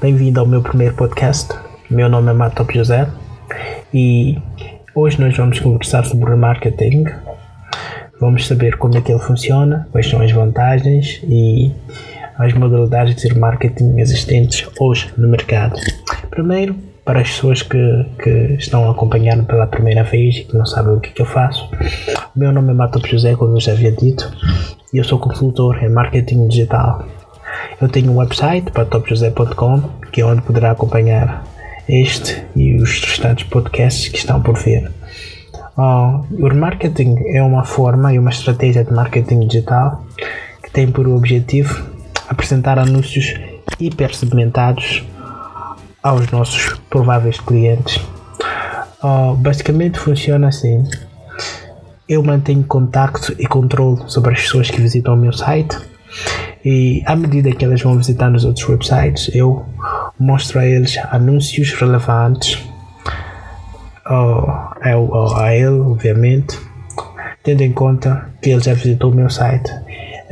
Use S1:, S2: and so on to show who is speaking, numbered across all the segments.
S1: Bem-vindo ao meu primeiro podcast. Meu nome é Matop José e hoje nós vamos conversar sobre marketing. Vamos saber como é que ele funciona, quais são as vantagens e as modalidades de marketing existentes hoje no mercado. Primeiro, para as pessoas que, que estão acompanhando pela primeira vez e que não sabem o que, que eu faço, meu nome é Matop José, como eu já havia dito, e eu sou consultor em marketing digital. Eu tenho um website, patopjosé.com, que é onde poderá acompanhar este e os restantes podcasts que estão por vir. Ah, o remarketing é uma forma e uma estratégia de marketing digital que tem por objetivo apresentar anúncios hipersegmentados aos nossos prováveis clientes. Ah, basicamente funciona assim. Eu mantenho contacto e controle sobre as pessoas que visitam o meu site e à medida que elas vão visitando os outros websites, eu mostro a eles anúncios relevantes ao- a ele, obviamente, tendo em conta que ele já visitou o meu site.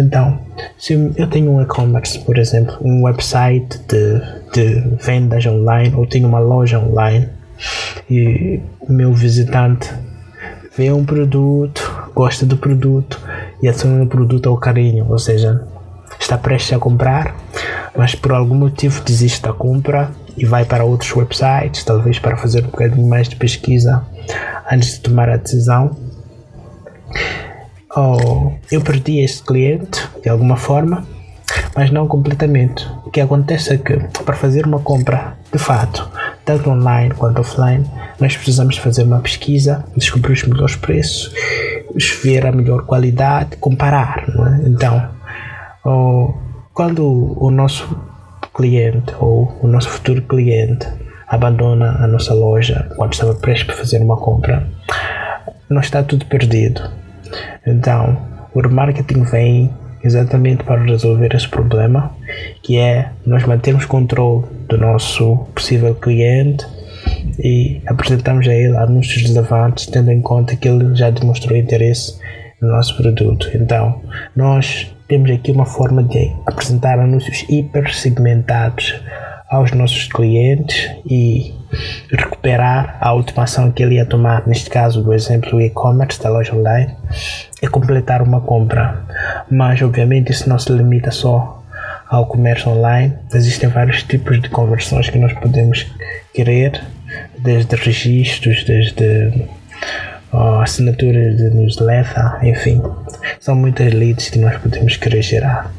S1: Então, se eu tenho um e-commerce, por exemplo, um website de, de vendas online ou tenho uma loja online e o meu visitante vê um produto, gosta do produto e adiciona o produto ao carinho, ou seja, está prestes a comprar, mas por algum motivo desiste da compra e vai para outros websites, talvez para fazer um bocadinho mais de pesquisa antes de tomar a decisão. Oh, eu perdi este cliente de alguma forma, mas não completamente. O que acontece é que para fazer uma compra de fato, tanto online quanto offline, nós precisamos fazer uma pesquisa, descobrir os melhores preços, ver a melhor qualidade, comparar. é? Então, oh, quando o nosso cliente ou o nosso futuro cliente abandona a nossa loja quando estava prestes para fazer uma compra, não está tudo perdido. Então, o remarketing vem exatamente para resolver esse problema, que é nós mantermos controle do nosso possível cliente e apresentamos a ele anúncios relevantes, tendo em conta que ele já demonstrou interesse no nosso produto. Então, nós temos aqui uma forma de apresentar anúncios hiper segmentados aos nossos clientes e recuperar a automação que ele ia tomar, neste caso, do exemplo do e-commerce da loja online, e completar uma compra. Mas, obviamente, isso não se limita só ao comércio online. Existem vários tipos de conversões que nós podemos querer, desde registros, desde ó, assinaturas de newsletter, enfim, são muitas leads que nós podemos querer gerar.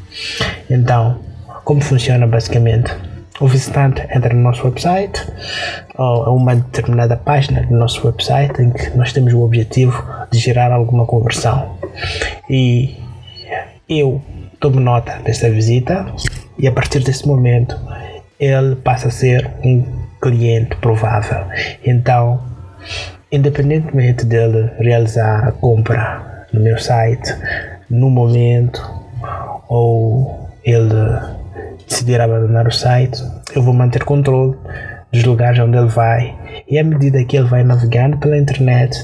S1: Então, como funciona basicamente? O visitante entra no nosso website ou a uma determinada página do nosso website em que nós temos o objetivo de gerar alguma conversão. E eu tomo nota desta visita e a partir desse momento ele passa a ser um cliente provável. Então, independentemente dele realizar a compra no meu site no momento ou ele decidir abandonar o site, eu vou manter controle dos lugares onde ele vai. E à medida que ele vai navegando pela internet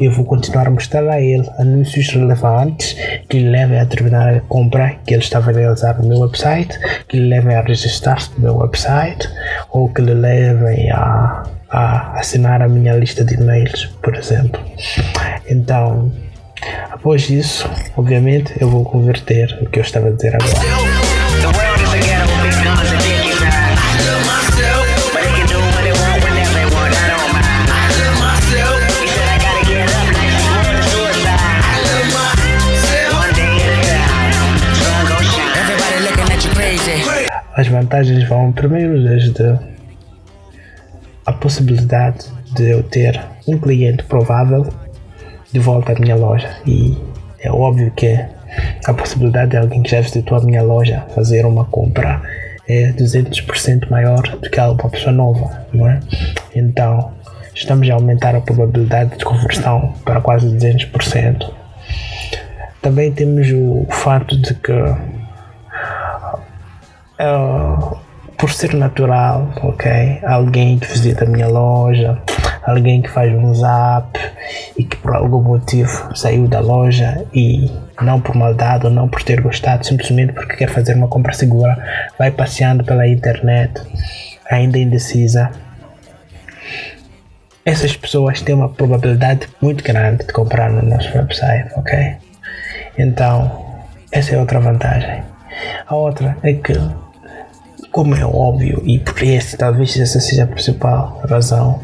S1: eu vou continuar a mostrar a ele anúncios relevantes que lhe levem a terminar a compra que ele estava a realizar no meu website que lhe levem a registrar-se no meu website ou que lhe levem a, a assinar a minha lista de e-mails por exemplo. Então após isso obviamente eu vou converter o que eu estava a dizer agora As vantagens vão primeiro desde a possibilidade de eu ter um cliente provável de volta à minha loja e é óbvio que a possibilidade de alguém que já visitou a minha loja fazer uma compra é 200% maior do que uma pessoa nova, não é? Então, estamos a aumentar a probabilidade de conversão para quase 200%. Também temos o fato de que ah, por ser natural, ok? Alguém que visita a minha loja, alguém que faz um zap e que por algum motivo saiu da loja e não por maldade ou não por ter gostado, simplesmente porque quer fazer uma compra segura, vai passeando pela internet, ainda indecisa. Essas pessoas têm uma probabilidade muito grande de comprar no nosso website, ok? Então, essa é outra vantagem. A outra é que como é óbvio, e por esse, talvez essa seja a principal razão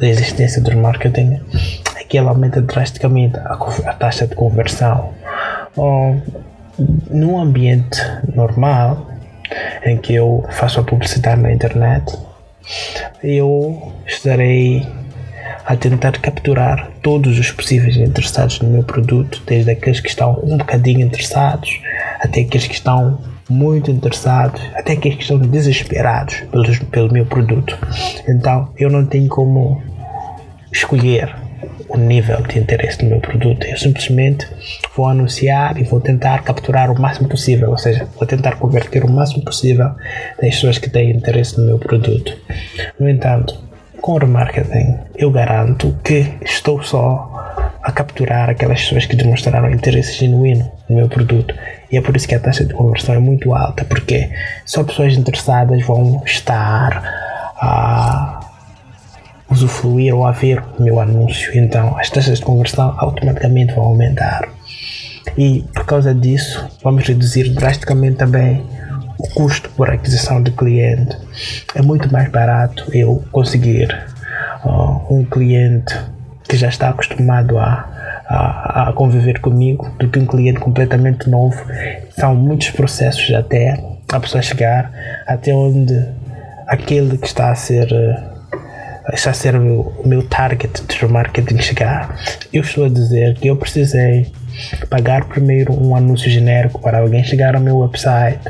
S1: da existência do marketing, é que ela aumenta drasticamente a, a taxa de conversão. Oh, num ambiente normal, em que eu faço a publicidade na internet, eu estarei a tentar capturar todos os possíveis interessados no meu produto, desde aqueles que estão um bocadinho interessados, até aqueles que estão muito interessados, até que estão desesperados pelos, pelo meu produto. Então eu não tenho como escolher o nível de interesse do meu produto. Eu simplesmente vou anunciar e vou tentar capturar o máximo possível, ou seja, vou tentar converter o máximo possível das pessoas que têm interesse no meu produto. No entanto, com o remarketing, eu garanto que estou só a capturar aquelas pessoas que demonstraram interesse genuíno no meu produto. E é por isso que a taxa de conversão é muito alta, porque só pessoas interessadas vão estar a usufruir ou a ver o meu anúncio. Então, as taxas de conversão automaticamente vão aumentar. E por causa disso, vamos reduzir drasticamente também o custo por aquisição de cliente. É muito mais barato eu conseguir ah, um cliente que já está acostumado a, a, a conviver comigo do que um cliente completamente novo. São muitos processos até a pessoa chegar até onde aquele que está a ser eh, está a ser o meu, o meu target de marketing chegar. Eu estou a dizer que eu precisei pagar primeiro um anúncio genérico para alguém chegar ao meu website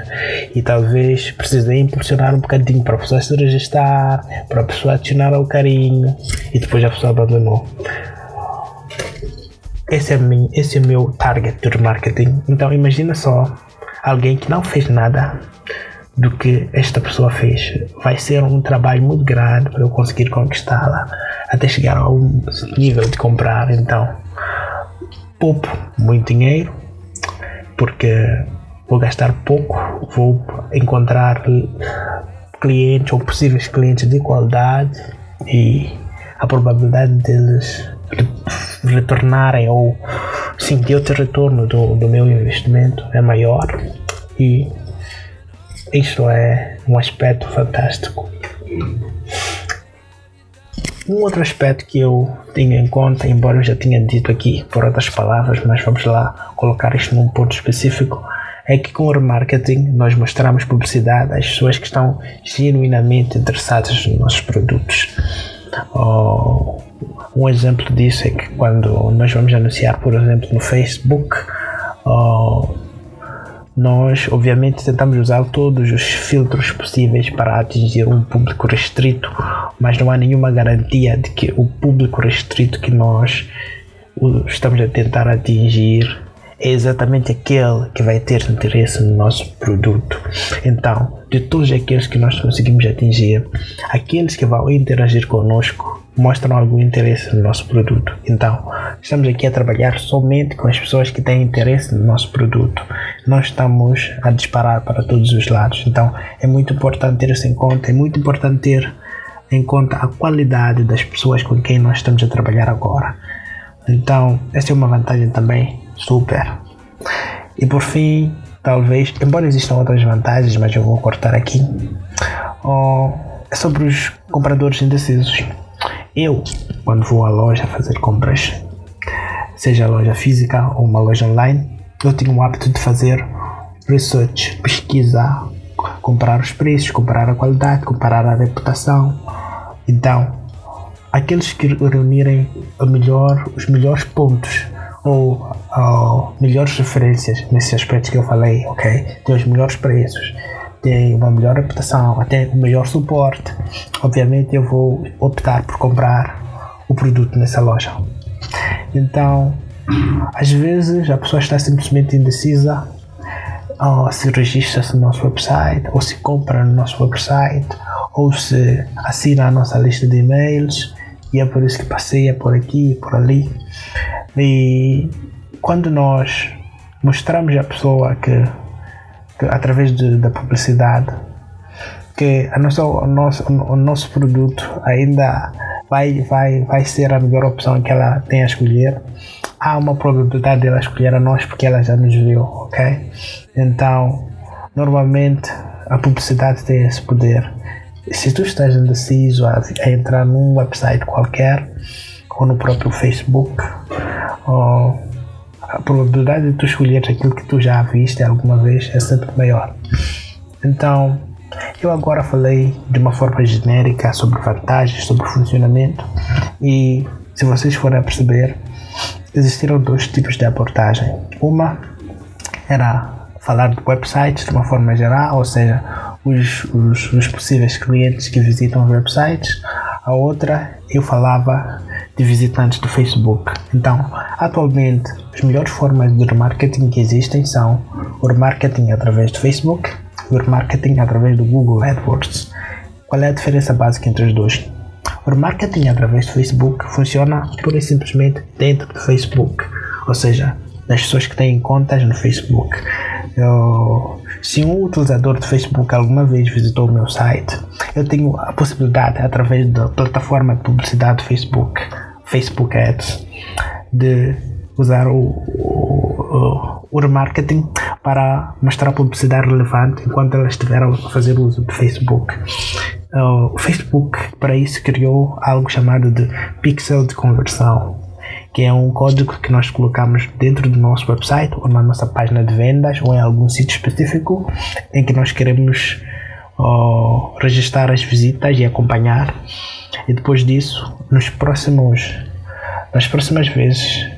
S1: e talvez precisei impulsionar um bocadinho para a pessoa se registrar, para a pessoa adicionar ao carinho e depois a pessoa abandonou. Esse é, meu, esse é o meu target de marketing. Então imagina só alguém que não fez nada do que esta pessoa fez. Vai ser um trabalho muito grande para eu conseguir conquistá-la até chegar a um nível de comprar. Então, poupo muito dinheiro porque vou gastar pouco, vou encontrar clientes ou possíveis clientes de qualidade e a probabilidade deles re- retornarem ou eu ter retorno do, do meu investimento é maior e isto é um aspecto fantástico. Um outro aspecto que eu tinha em conta, embora eu já tinha dito aqui por outras palavras, mas vamos lá colocar isto num ponto específico, é que com o remarketing nós mostramos publicidade às pessoas que estão genuinamente interessadas nos nossos produtos. Oh, um exemplo disso é que quando nós vamos anunciar, por exemplo, no Facebook, oh, nós obviamente tentamos usar todos os filtros possíveis para atingir um público restrito, mas não há nenhuma garantia de que o público restrito que nós estamos a tentar atingir é exatamente aquele que vai ter interesse no nosso produto. Então, de todos aqueles que nós conseguimos atingir, aqueles que vão interagir conosco mostram algum interesse no nosso produto. Então, estamos aqui a trabalhar somente com as pessoas que têm interesse no nosso produto. Não estamos a disparar para todos os lados. Então, é muito importante ter isso em conta. É muito importante ter em conta a qualidade das pessoas com quem nós estamos a trabalhar agora. Então, essa é uma vantagem também super. E por fim, talvez, embora existam outras vantagens, mas eu vou cortar aqui, oh, é sobre os compradores indecisos. Eu, quando vou à loja fazer compras, seja loja física ou uma loja online, eu tenho o hábito de fazer research, pesquisar, comparar os preços, comparar a qualidade, comparar a reputação. Então, aqueles que reunirem melhor, os melhores pontos ou ah, melhores referências nesses aspectos que eu falei, ok? Tem os melhores preços, tem uma melhor reputação, até o melhor suporte. Obviamente eu vou optar por comprar o produto nessa loja. Então, às vezes a pessoa está simplesmente indecisa ou se registra-se no nosso website, ou se compra no nosso website, ou se assina a nossa lista de e-mails, e é por isso que passeia por aqui e por ali. E quando nós mostramos à pessoa que através de, da publicidade que a nossa, o, nosso, o nosso produto ainda vai, vai, vai ser a melhor opção que ela tem a escolher, há uma probabilidade dela escolher a nós porque ela já nos viu, ok? Então, normalmente a publicidade tem esse poder. Se tu estás indeciso a, a entrar num website qualquer, ou no próprio Facebook, ou a probabilidade de tu escolher aquilo que tu já viste alguma vez é sempre maior. Então, eu agora falei de uma forma genérica sobre vantagens, sobre funcionamento e se vocês forem perceber, existiram dois tipos de abordagem. Uma era falar de websites de uma forma geral, ou seja, os, os, os possíveis clientes que visitam websites. A outra eu falava de visitantes do Facebook. Então, atualmente, as melhores formas de remarketing que existem são o remarketing através do Facebook e o remarketing através do Google AdWords. Qual é a diferença básica entre os dois? O remarketing através do Facebook funciona pura e simplesmente dentro do Facebook, ou seja, das pessoas que têm contas no Facebook. Eu, se um utilizador do Facebook alguma vez visitou o meu site, eu tenho a possibilidade, através da plataforma de publicidade do Facebook, Facebook Ads, de usar o, o, o remarketing para mostrar publicidade relevante enquanto elas estiveram a fazer uso do Facebook. O Facebook, para isso, criou algo chamado de pixel de conversão, que é um código que nós colocamos dentro do nosso website ou na nossa página de vendas ou em algum sítio específico em que nós queremos uh, registrar as visitas e acompanhar. E depois disso, nos próximos, nas próximas vezes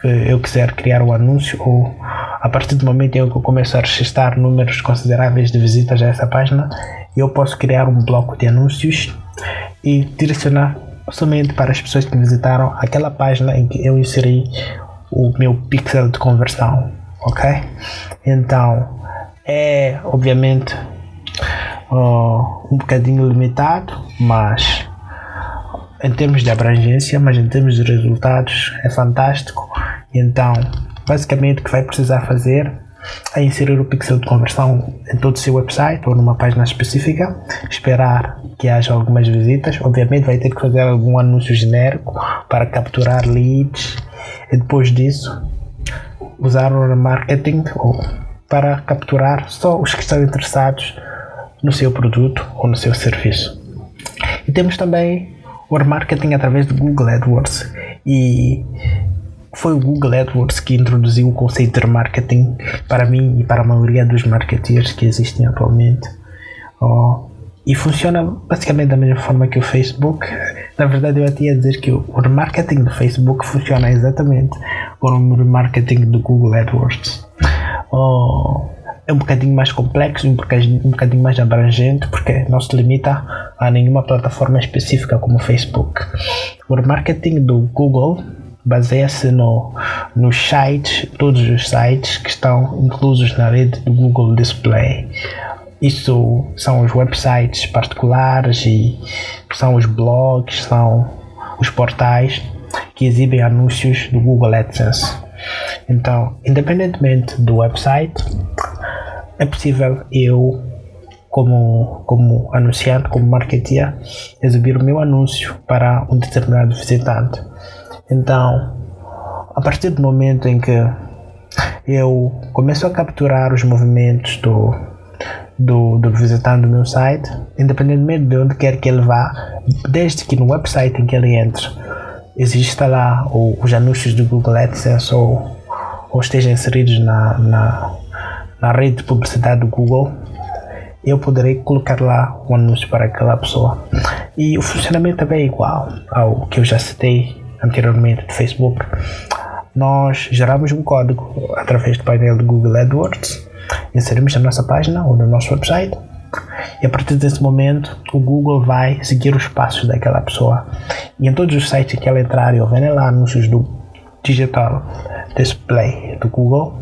S1: que eu quiser criar um anúncio ou a partir do momento em que eu começo a registrar números consideráveis de visitas a essa página, eu posso criar um bloco de anúncios e direcionar somente para as pessoas que visitaram aquela página em que eu inseri o meu pixel de conversão, ok? Então, é obviamente uh, um bocadinho limitado, mas em termos de abrangência, mas em termos de resultados é fantástico. Então, basicamente o que vai precisar fazer é inserir o pixel de conversão em todo o seu website ou numa página específica, esperar que haja algumas visitas, obviamente vai ter que fazer algum anúncio genérico para capturar leads e depois disso usar o marketing para capturar só os que estão interessados no seu produto ou no seu serviço. E temos também o remarketing através do Google AdWords e foi o Google AdWords que introduziu o conceito de remarketing para mim e para a maioria dos marketeers que existem atualmente. Oh, e funciona basicamente da mesma forma que o Facebook. Na verdade, eu até ia dizer que o remarketing do Facebook funciona exatamente como o remarketing do Google AdWords. Oh, é um bocadinho mais complexo, um bocadinho, um bocadinho mais abrangente, porque não se limita a nenhuma plataforma específica como o Facebook. O remarketing do Google baseia-se no, nos sites, todos os sites que estão inclusos na rede do Google Display. Isso são os websites particulares e são os blogs, são os portais que exibem anúncios do Google AdSense. Então, independentemente do website, é possível eu, como, como anunciante, como marketeer, exibir o meu anúncio para um determinado visitante. Então, a partir do momento em que eu começo a capturar os movimentos do, do, do visitante do meu site, independentemente de onde quer que ele vá, desde que no website em que ele entre exista lá ou, os anúncios do Google AdSense ou, ou estejam inseridos na, na, na rede de publicidade do Google, eu poderei colocar lá um anúncio para aquela pessoa. E o funcionamento é bem igual ao que eu já citei anteriormente do Facebook, nós geramos um código através do painel do Google AdWords, inserimos na nossa página ou no nosso website e a partir desse momento o Google vai seguir os passos daquela pessoa. E em todos os sites que ela entrar e houver lá anúncios do digital display do Google,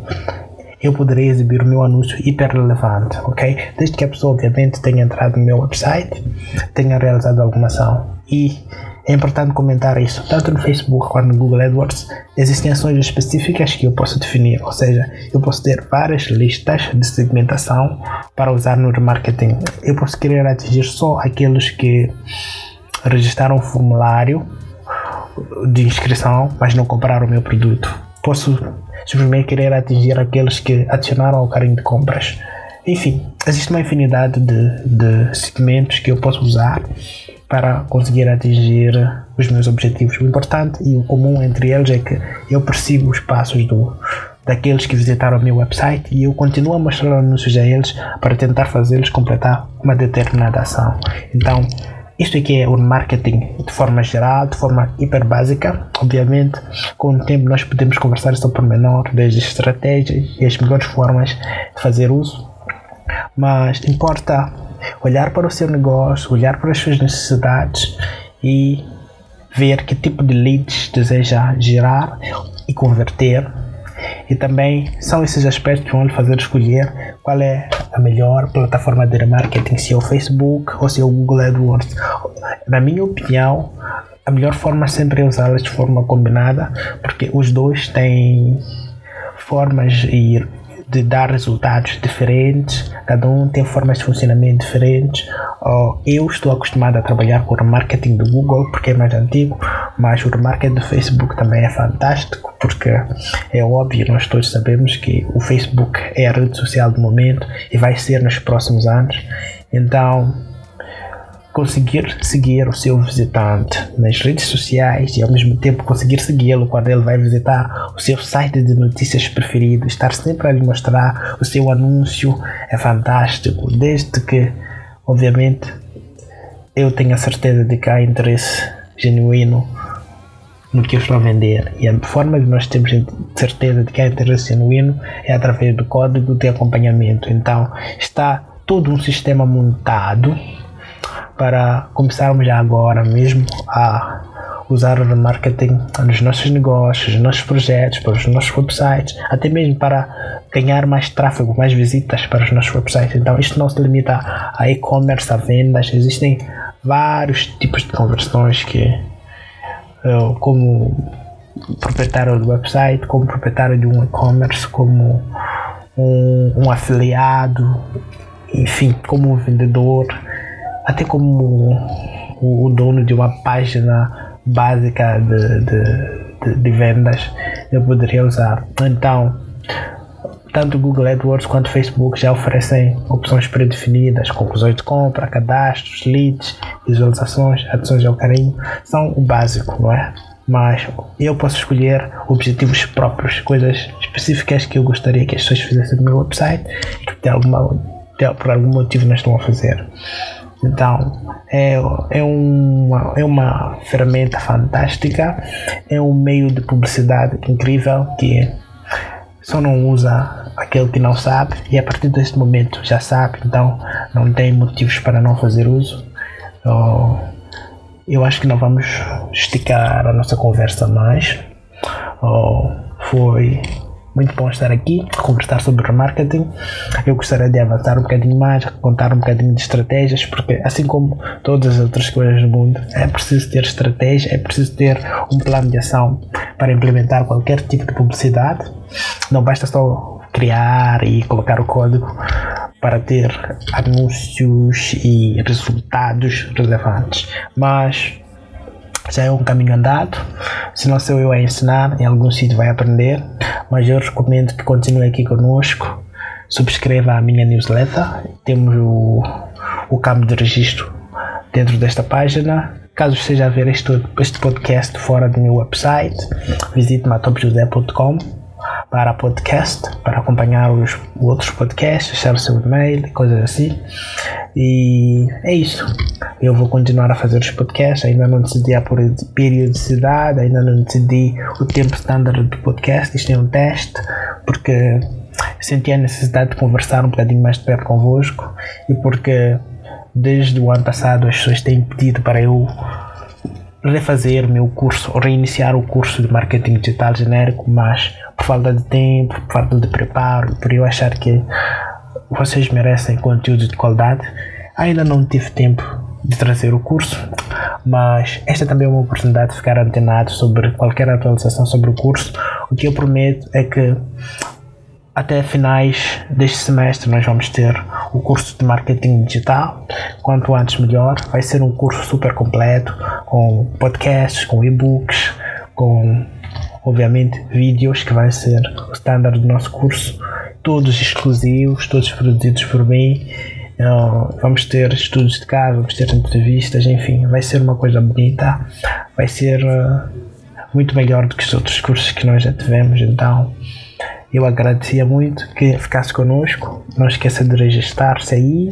S1: eu poderei exibir o meu anúncio hiper relevante, ok? Desde que a pessoa, obviamente, tenha entrado no meu website, tenha realizado alguma ação. E é importante comentar isso, tanto no Facebook quanto no Google AdWords, existem ações específicas que eu posso definir, ou seja, eu posso ter várias listas de segmentação para usar no remarketing. Eu posso querer atingir só aqueles que registraram o formulário de inscrição, mas não compraram o meu produto. Posso simplesmente querer atingir aqueles que adicionaram ao carrinho de compras. Enfim, existe uma infinidade de, de segmentos que eu posso usar para conseguir atingir os meus objetivos. O importante e o comum entre eles é que eu persigo os passos do, daqueles que visitaram o meu website e eu continuo a mostrar anúncios a eles para tentar fazê-los completar uma determinada ação. Então, isto aqui é o marketing de forma geral, de forma hiper básica. Obviamente, com o tempo nós podemos conversar sobre o pormenor, desde estratégias e as melhores formas de fazer uso. Mas importa olhar para o seu negócio, olhar para as suas necessidades e ver que tipo de leads deseja gerar e converter. E também são esses aspectos que vão lhe fazer escolher qual é a melhor plataforma de remarketing, se é o Facebook ou se é o Google AdWords. Na minha opinião, a melhor forma sempre é usá-las de forma combinada, porque os dois têm formas e de dar resultados diferentes, cada um tem formas de funcionamento diferentes. Eu estou acostumado a trabalhar com o marketing do Google porque é mais antigo, mas o marketing do Facebook também é fantástico porque é óbvio, nós todos sabemos que o Facebook é a rede social do momento e vai ser nos próximos anos. Então, conseguir seguir o seu visitante nas redes sociais e ao mesmo tempo conseguir segui-lo quando ele vai visitar o seu site de notícias preferido, estar sempre a lhe mostrar o seu anúncio é fantástico, desde que, obviamente, eu tenho a certeza de que há interesse genuíno no que eu estou a vender. E a forma de nós termos certeza de que há interesse genuíno é através do código de acompanhamento. Então, está todo um sistema montado para começarmos já agora mesmo a usar o remarketing nos nossos negócios, nos nossos projetos, para os nossos websites, até mesmo para ganhar mais tráfego, mais visitas para os nossos websites. Então, isto não se limita a e-commerce, a vendas, existem vários tipos de conversões que eu, como proprietário do website, como proprietário de um e-commerce, como um, um afiliado, enfim, como um vendedor, até como o, o dono de uma página básica de, de, de, de vendas, eu poderia usar. Então, tanto Google AdWords quanto Facebook já oferecem opções predefinidas, conclusões de compra, cadastros, leads, visualizações, adições ao carinho, são o básico, não é? Mas eu posso escolher objetivos próprios, coisas específicas que eu gostaria que as pessoas fizessem no meu website e que de alguma, de, por algum motivo não estão a fazer. Então, é, é, uma, é uma ferramenta fantástica, é um meio de publicidade incrível que só não usa aquele que não sabe e a partir deste momento já sabe, então não tem motivos para não fazer uso. Oh, eu acho que não vamos esticar a nossa conversa mais. Oh, foi muito bom estar aqui, conversar sobre remarketing. Eu gostaria de avançar um bocadinho mais, contar um bocadinho de estratégias, porque assim como todas as outras coisas do mundo, é preciso ter estratégia, é preciso ter um plano de ação para implementar qualquer tipo de publicidade. Não basta só criar e colocar o código para ter anúncios e resultados relevantes, mas já é um caminho andado. Se não sou eu a ensinar, em algum sítio vai aprender. Mas eu recomendo que continue aqui conosco. Subscreva a minha newsletter. Temos o, o campo de registro dentro desta página. Caso esteja a ver este, este podcast fora do meu website, visite matopjosé.com para podcast, para acompanhar os outros podcasts, deixar o seu e-mail, coisas assim. E é isso. Eu vou continuar a fazer os podcasts, ainda não decidi a periodicidade, ainda não decidi o tempo standard do podcast, isto é um teste, porque senti a necessidade de conversar um bocadinho mais de perto convosco e porque desde o ano passado as pessoas têm pedido para eu refazer meu curso, ou reiniciar o curso de marketing digital genérico, mas por falta de tempo, por falta de preparo, por eu achar que vocês merecem conteúdo de qualidade, ainda não tive tempo de trazer o curso, mas esta também é uma oportunidade de ficar antenado sobre qualquer atualização sobre o curso. O que eu prometo é que até finais deste semestre nós vamos ter o curso de marketing digital. Quanto antes melhor. Vai ser um curso super completo com podcasts, com e-books, com obviamente vídeos que vai ser o standard do nosso curso, todos exclusivos, todos produzidos por mim. Uh, vamos ter estudos de casa, vamos ter entrevistas, enfim, vai ser uma coisa bonita, vai ser uh, muito melhor do que os outros cursos que nós já tivemos, então eu agradecia muito que ficasse conosco. Não esqueça de registrar-se aí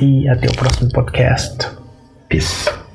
S1: e até o próximo podcast. Peace.